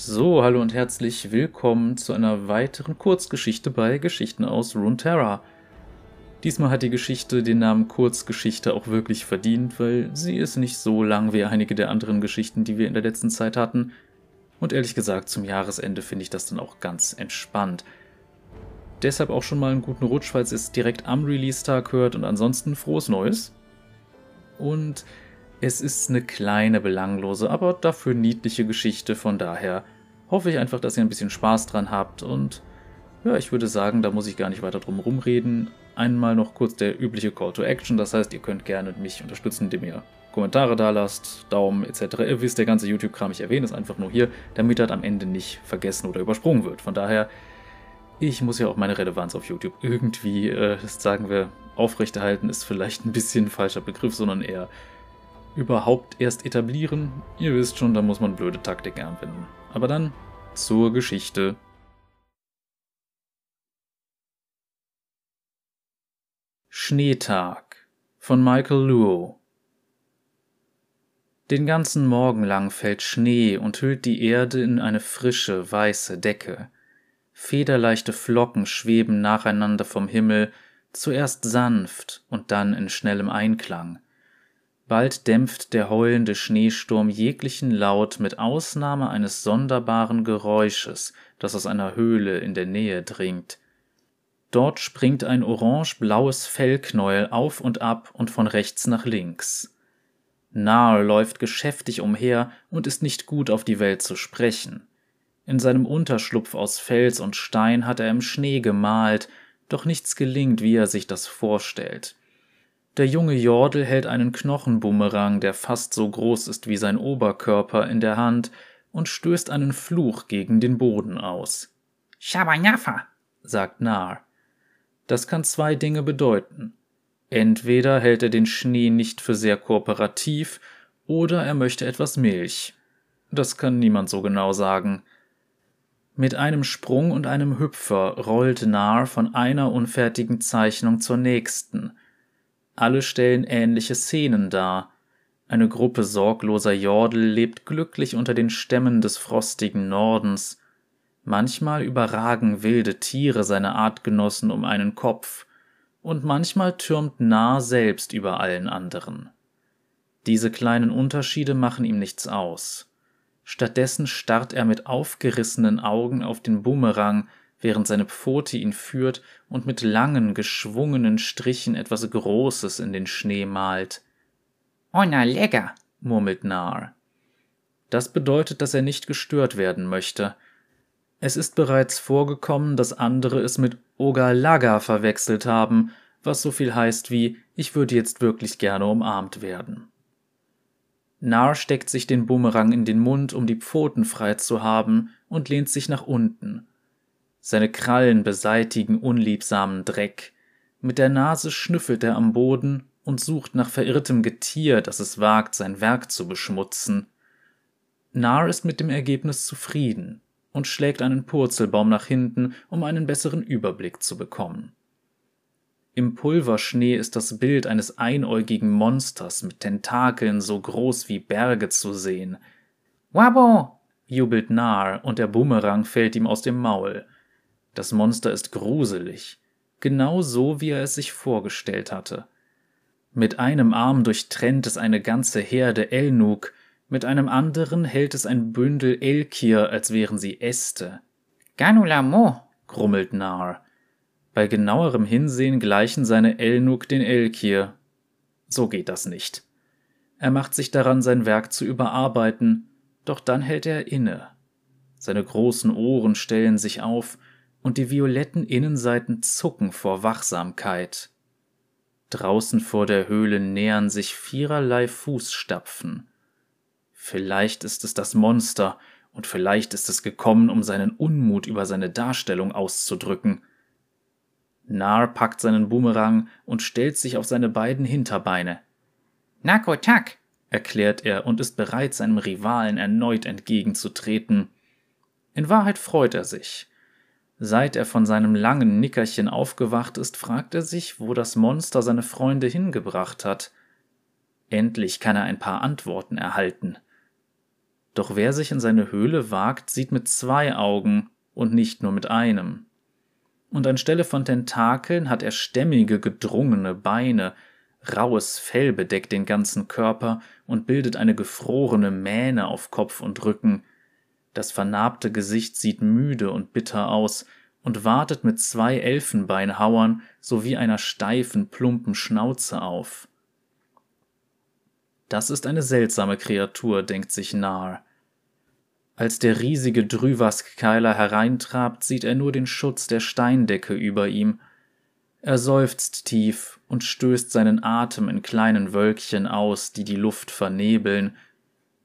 So, hallo und herzlich willkommen zu einer weiteren Kurzgeschichte bei Geschichten aus Runeterra. Diesmal hat die Geschichte den Namen Kurzgeschichte auch wirklich verdient, weil sie ist nicht so lang wie einige der anderen Geschichten, die wir in der letzten Zeit hatten. Und ehrlich gesagt, zum Jahresende finde ich das dann auch ganz entspannt. Deshalb auch schon mal einen guten Rutsch, falls ihr es direkt am Release-Tag hört und ansonsten frohes Neues. Und es ist eine kleine, belanglose, aber dafür niedliche Geschichte, von daher hoffe ich einfach, dass ihr ein bisschen Spaß dran habt und ja, ich würde sagen, da muss ich gar nicht weiter drum rumreden. Einmal noch kurz der übliche Call to Action, das heißt, ihr könnt gerne mich unterstützen, indem ihr Kommentare da lasst, Daumen etc. Ihr wisst, der ganze YouTube-Kram, ich erwähne es einfach nur hier, damit das am Ende nicht vergessen oder übersprungen wird. Von daher, ich muss ja auch meine Relevanz auf YouTube irgendwie, äh, sagen wir, aufrechterhalten, ist vielleicht ein bisschen ein falscher Begriff, sondern eher überhaupt erst etablieren. Ihr wisst schon, da muss man blöde Taktiken anwenden. Aber dann zur Geschichte. Schneetag von Michael Luo Den ganzen Morgen lang fällt Schnee und hüllt die Erde in eine frische, weiße Decke. Federleichte Flocken schweben nacheinander vom Himmel, zuerst sanft und dann in schnellem Einklang. Bald dämpft der heulende Schneesturm jeglichen Laut mit Ausnahme eines sonderbaren Geräusches, das aus einer Höhle in der Nähe dringt. Dort springt ein orange-blaues Fellknäuel auf und ab und von rechts nach links. Nar läuft geschäftig umher und ist nicht gut auf die Welt zu sprechen. In seinem Unterschlupf aus Fels und Stein hat er im Schnee gemalt, doch nichts gelingt, wie er sich das vorstellt. Der junge Jordel hält einen Knochenbumerang, der fast so groß ist wie sein Oberkörper, in der Hand und stößt einen Fluch gegen den Boden aus. Shabanyafa, sagt Nar. Das kann zwei Dinge bedeuten. Entweder hält er den Schnee nicht für sehr kooperativ, oder er möchte etwas Milch. Das kann niemand so genau sagen. Mit einem Sprung und einem Hüpfer rollt Nar von einer unfertigen Zeichnung zur nächsten – alle stellen ähnliche Szenen dar. Eine Gruppe sorgloser Jordel lebt glücklich unter den Stämmen des frostigen Nordens. Manchmal überragen wilde Tiere seine Artgenossen um einen Kopf, und manchmal türmt Nah selbst über allen anderen. Diese kleinen Unterschiede machen ihm nichts aus. Stattdessen starrt er mit aufgerissenen Augen auf den Bumerang, während seine Pfote ihn führt und mit langen, geschwungenen Strichen etwas Großes in den Schnee malt. Onna lecker, murmelt Nar. Das bedeutet, dass er nicht gestört werden möchte. Es ist bereits vorgekommen, dass andere es mit Ogalaga verwechselt haben, was so viel heißt wie ich würde jetzt wirklich gerne umarmt werden. Nar steckt sich den Bumerang in den Mund, um die Pfoten frei zu haben, und lehnt sich nach unten. Seine Krallen beseitigen unliebsamen Dreck. Mit der Nase schnüffelt er am Boden und sucht nach verirrtem Getier, das es wagt, sein Werk zu beschmutzen. Nar ist mit dem Ergebnis zufrieden und schlägt einen Purzelbaum nach hinten, um einen besseren Überblick zu bekommen. Im Pulverschnee ist das Bild eines einäugigen Monsters mit Tentakeln so groß wie Berge zu sehen. Wabo! jubelt Nar und der Bumerang fällt ihm aus dem Maul. Das Monster ist gruselig, genau so, wie er es sich vorgestellt hatte. Mit einem Arm durchtrennt es eine ganze Herde Elnuk, mit einem anderen hält es ein Bündel Elkir, als wären sie Äste. Ganulamo, grummelt Nar. Bei genauerem Hinsehen gleichen seine Elnuk den Elkir. So geht das nicht. Er macht sich daran, sein Werk zu überarbeiten, doch dann hält er inne. Seine großen Ohren stellen sich auf, und die violetten Innenseiten zucken vor Wachsamkeit. Draußen vor der Höhle nähern sich viererlei Fußstapfen. Vielleicht ist es das Monster, und vielleicht ist es gekommen, um seinen Unmut über seine Darstellung auszudrücken. Nar packt seinen Bumerang und stellt sich auf seine beiden Hinterbeine. Nakotak, erklärt er und ist bereit, seinem Rivalen erneut entgegenzutreten. In Wahrheit freut er sich. Seit er von seinem langen Nickerchen aufgewacht ist, fragt er sich, wo das Monster seine Freunde hingebracht hat. Endlich kann er ein paar Antworten erhalten. Doch wer sich in seine Höhle wagt, sieht mit zwei Augen und nicht nur mit einem. Und anstelle von Tentakeln hat er stämmige, gedrungene Beine, raues Fell bedeckt den ganzen Körper und bildet eine gefrorene Mähne auf Kopf und Rücken. Das vernarbte Gesicht sieht müde und bitter aus und wartet mit zwei Elfenbeinhauern sowie einer steifen, plumpen Schnauze auf. Das ist eine seltsame Kreatur, denkt sich Nar. Als der riesige Drüvask-Keiler hereintrabt, sieht er nur den Schutz der Steindecke über ihm. Er seufzt tief und stößt seinen Atem in kleinen Wölkchen aus, die die Luft vernebeln.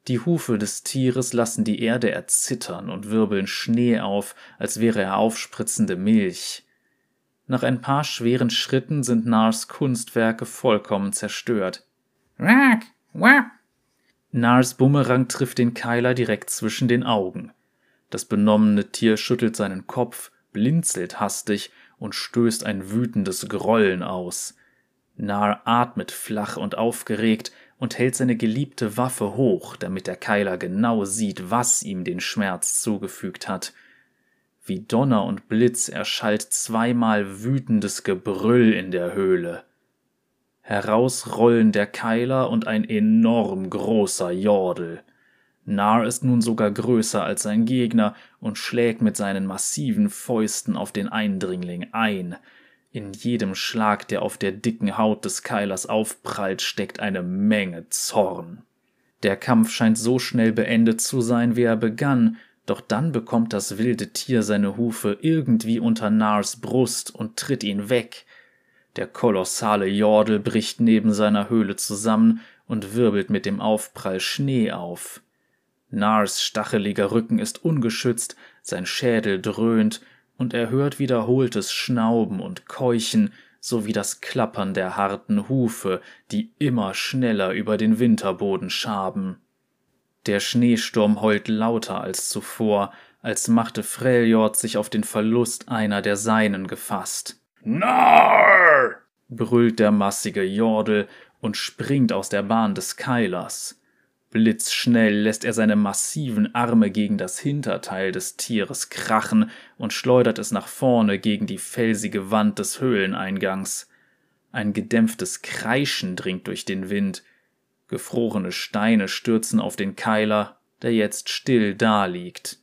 Die Hufe des Tieres lassen die Erde erzittern und wirbeln Schnee auf, als wäre er aufspritzende Milch. Nach ein paar schweren Schritten sind Nars Kunstwerke vollkommen zerstört. Wak, wap. Nars Bumerang trifft den Keiler direkt zwischen den Augen. Das benommene Tier schüttelt seinen Kopf, blinzelt hastig und stößt ein wütendes Grollen aus. Nar atmet flach und aufgeregt und hält seine geliebte Waffe hoch, damit der Keiler genau sieht, was ihm den Schmerz zugefügt hat. Wie Donner und Blitz erschallt zweimal wütendes Gebrüll in der Höhle. Heraus rollen der Keiler und ein enorm großer Jordel. Nar ist nun sogar größer als sein Gegner und schlägt mit seinen massiven Fäusten auf den Eindringling ein. In jedem Schlag, der auf der dicken Haut des Keilers aufprallt, steckt eine Menge Zorn. Der Kampf scheint so schnell beendet zu sein, wie er begann, doch dann bekommt das wilde Tier seine Hufe irgendwie unter Nars Brust und tritt ihn weg. Der kolossale Jordel bricht neben seiner Höhle zusammen und wirbelt mit dem Aufprall Schnee auf. Nars stacheliger Rücken ist ungeschützt, sein Schädel dröhnt, und er hört wiederholtes Schnauben und Keuchen sowie das Klappern der harten Hufe, die immer schneller über den Winterboden schaben. Der Schneesturm heult lauter als zuvor, als machte Freljord sich auf den Verlust einer der Seinen gefasst. Narr! brüllt der massige Jordel und springt aus der Bahn des Keilers. Blitzschnell lässt er seine massiven Arme gegen das Hinterteil des Tieres krachen und schleudert es nach vorne gegen die felsige Wand des Höhleneingangs. Ein gedämpftes Kreischen dringt durch den Wind. Gefrorene Steine stürzen auf den Keiler, der jetzt still daliegt.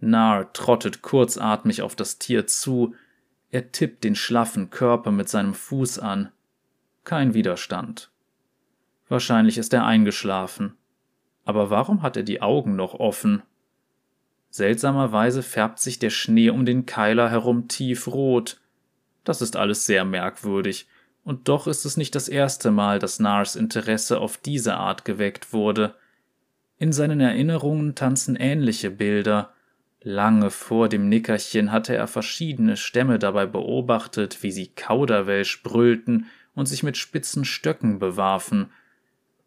Nar trottet kurzatmig auf das Tier zu, er tippt den schlaffen Körper mit seinem Fuß an. Kein Widerstand. Wahrscheinlich ist er eingeschlafen. Aber warum hat er die Augen noch offen? Seltsamerweise färbt sich der Schnee um den Keiler herum tiefrot. Das ist alles sehr merkwürdig, und doch ist es nicht das erste Mal, dass Nars Interesse auf diese Art geweckt wurde. In seinen Erinnerungen tanzen ähnliche Bilder, Lange vor dem Nickerchen hatte er verschiedene Stämme dabei beobachtet, wie sie Kauderwelsch brüllten und sich mit spitzen Stöcken bewarfen.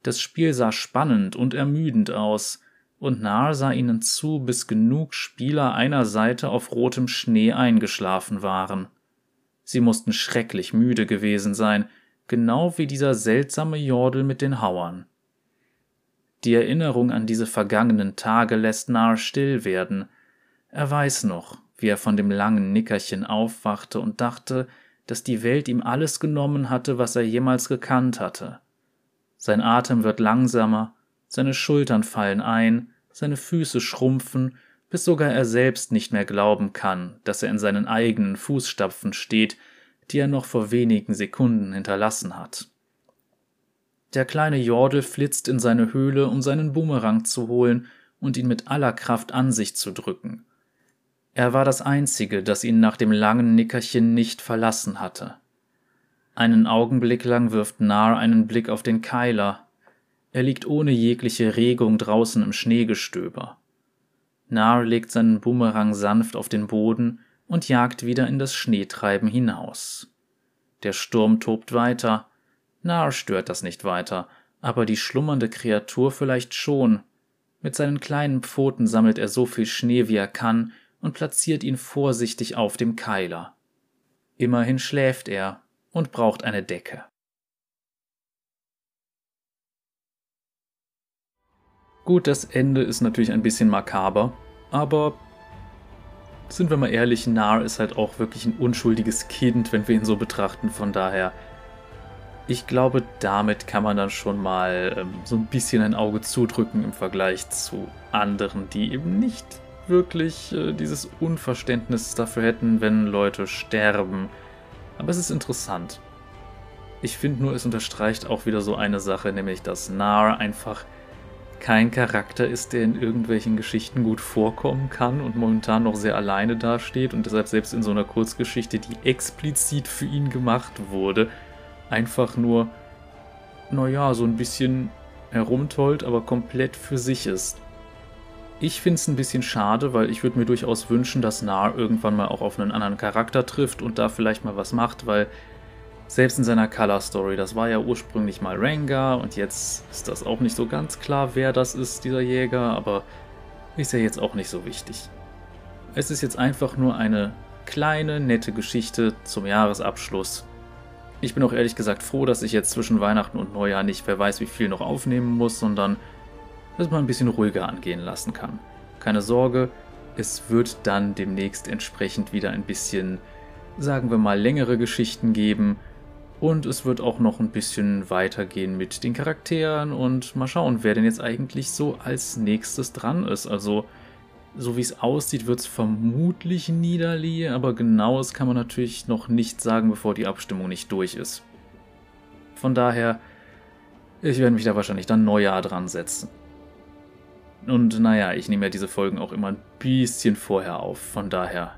Das Spiel sah spannend und ermüdend aus, und Nar sah ihnen zu, bis genug Spieler einer Seite auf rotem Schnee eingeschlafen waren. Sie mussten schrecklich müde gewesen sein, genau wie dieser seltsame Jordel mit den Hauern. Die Erinnerung an diese vergangenen Tage lässt Nar still werden – er weiß noch, wie er von dem langen Nickerchen aufwachte und dachte, dass die Welt ihm alles genommen hatte, was er jemals gekannt hatte. Sein Atem wird langsamer, seine Schultern fallen ein, seine Füße schrumpfen, bis sogar er selbst nicht mehr glauben kann, dass er in seinen eigenen Fußstapfen steht, die er noch vor wenigen Sekunden hinterlassen hat. Der kleine Jordel flitzt in seine Höhle, um seinen Bumerang zu holen und ihn mit aller Kraft an sich zu drücken. Er war das Einzige, das ihn nach dem langen Nickerchen nicht verlassen hatte. Einen Augenblick lang wirft Nar einen Blick auf den Keiler. Er liegt ohne jegliche Regung draußen im Schneegestöber. Nar legt seinen Bumerang sanft auf den Boden und jagt wieder in das Schneetreiben hinaus. Der Sturm tobt weiter. Nar stört das nicht weiter, aber die schlummernde Kreatur vielleicht schon. Mit seinen kleinen Pfoten sammelt er so viel Schnee, wie er kann, und platziert ihn vorsichtig auf dem Keiler. Immerhin schläft er und braucht eine Decke. Gut, das Ende ist natürlich ein bisschen makaber, aber sind wir mal ehrlich, Nar ist halt auch wirklich ein unschuldiges Kind, wenn wir ihn so betrachten. Von daher, ich glaube, damit kann man dann schon mal ähm, so ein bisschen ein Auge zudrücken im Vergleich zu anderen, die eben nicht wirklich äh, dieses Unverständnis dafür hätten, wenn Leute sterben. Aber es ist interessant. Ich finde nur, es unterstreicht auch wieder so eine Sache, nämlich dass Nar einfach kein Charakter ist, der in irgendwelchen Geschichten gut vorkommen kann und momentan noch sehr alleine dasteht und deshalb selbst in so einer Kurzgeschichte, die explizit für ihn gemacht wurde, einfach nur, naja, so ein bisschen herumtollt, aber komplett für sich ist. Ich finde es ein bisschen schade, weil ich würde mir durchaus wünschen, dass Nar irgendwann mal auch auf einen anderen Charakter trifft und da vielleicht mal was macht, weil selbst in seiner Color Story, das war ja ursprünglich mal Rengar und jetzt ist das auch nicht so ganz klar, wer das ist, dieser Jäger, aber ist ja jetzt auch nicht so wichtig. Es ist jetzt einfach nur eine kleine, nette Geschichte zum Jahresabschluss. Ich bin auch ehrlich gesagt froh, dass ich jetzt zwischen Weihnachten und Neujahr nicht wer weiß wie viel noch aufnehmen muss, sondern dass man ein bisschen ruhiger angehen lassen kann. Keine Sorge, es wird dann demnächst entsprechend wieder ein bisschen, sagen wir mal, längere Geschichten geben, und es wird auch noch ein bisschen weitergehen mit den Charakteren und mal schauen, wer denn jetzt eigentlich so als nächstes dran ist. Also, so wie es aussieht, wird es vermutlich Niederlie, aber genaues kann man natürlich noch nicht sagen, bevor die Abstimmung nicht durch ist. Von daher, ich werde mich da wahrscheinlich dann Neujahr dran setzen. Und naja, ich nehme ja diese Folgen auch immer ein bisschen vorher auf, von daher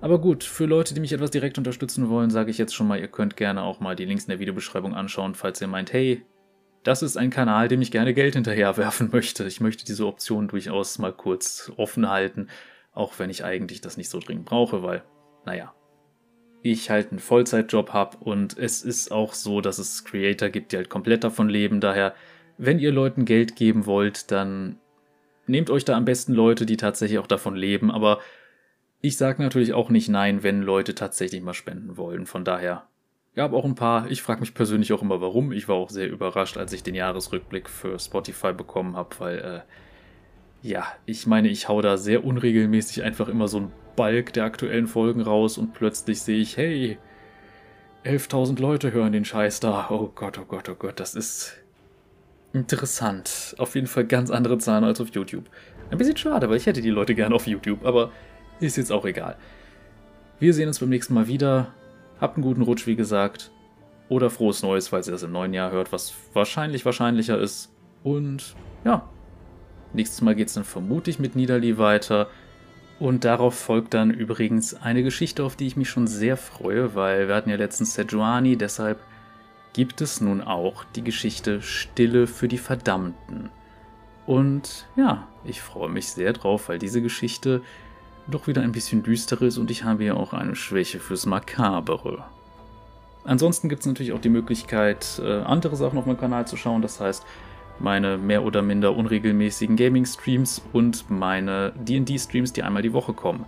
aber gut, für Leute, die mich etwas direkt unterstützen wollen, sage ich jetzt schon mal, ihr könnt gerne auch mal die Links in der Videobeschreibung anschauen, falls ihr meint, hey, das ist ein Kanal, dem ich gerne Geld hinterherwerfen möchte. Ich möchte diese Option durchaus mal kurz offen halten, auch wenn ich eigentlich das nicht so dringend brauche, weil, naja, ich halt einen Vollzeitjob habe und es ist auch so, dass es Creator gibt, die halt komplett davon leben. Daher, wenn ihr Leuten Geld geben wollt, dann nehmt euch da am besten Leute, die tatsächlich auch davon leben, aber ich sage natürlich auch nicht nein, wenn Leute tatsächlich mal spenden wollen. Von daher gab auch ein paar. Ich frage mich persönlich auch immer, warum. Ich war auch sehr überrascht, als ich den Jahresrückblick für Spotify bekommen habe, weil, äh, ja, ich meine, ich hau da sehr unregelmäßig einfach immer so einen Balk der aktuellen Folgen raus und plötzlich sehe ich, hey, 11.000 Leute hören den Scheiß da. Oh Gott, oh Gott, oh Gott, das ist interessant. Auf jeden Fall ganz andere Zahlen als auf YouTube. Ein bisschen schade, weil ich hätte die Leute gerne auf YouTube, aber ist jetzt auch egal. Wir sehen uns beim nächsten Mal wieder. Habt einen guten Rutsch, wie gesagt. Oder frohes Neues, falls ihr das im neuen Jahr hört, was wahrscheinlich wahrscheinlicher ist. Und ja, nächstes Mal geht es dann vermutlich mit Niederli weiter. Und darauf folgt dann übrigens eine Geschichte, auf die ich mich schon sehr freue, weil wir hatten ja letztens Sejuani, deshalb gibt es nun auch die Geschichte Stille für die Verdammten. Und ja, ich freue mich sehr drauf, weil diese Geschichte doch wieder ein bisschen düsteres und ich habe ja auch eine Schwäche fürs Makabere. Ansonsten gibt es natürlich auch die Möglichkeit, äh, andere Sachen auf meinem Kanal zu schauen, das heißt meine mehr oder minder unregelmäßigen Gaming-Streams und meine DD-Streams, die einmal die Woche kommen.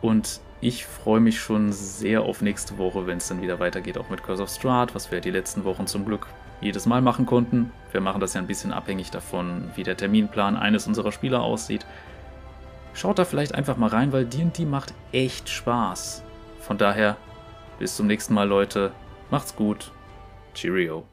Und ich freue mich schon sehr auf nächste Woche, wenn es dann wieder weitergeht, auch mit Curse of Strahd, was wir die letzten Wochen zum Glück jedes Mal machen konnten. Wir machen das ja ein bisschen abhängig davon, wie der Terminplan eines unserer Spieler aussieht. Schaut da vielleicht einfach mal rein, weil D&D macht echt Spaß. Von daher, bis zum nächsten Mal, Leute. Macht's gut. Cheerio.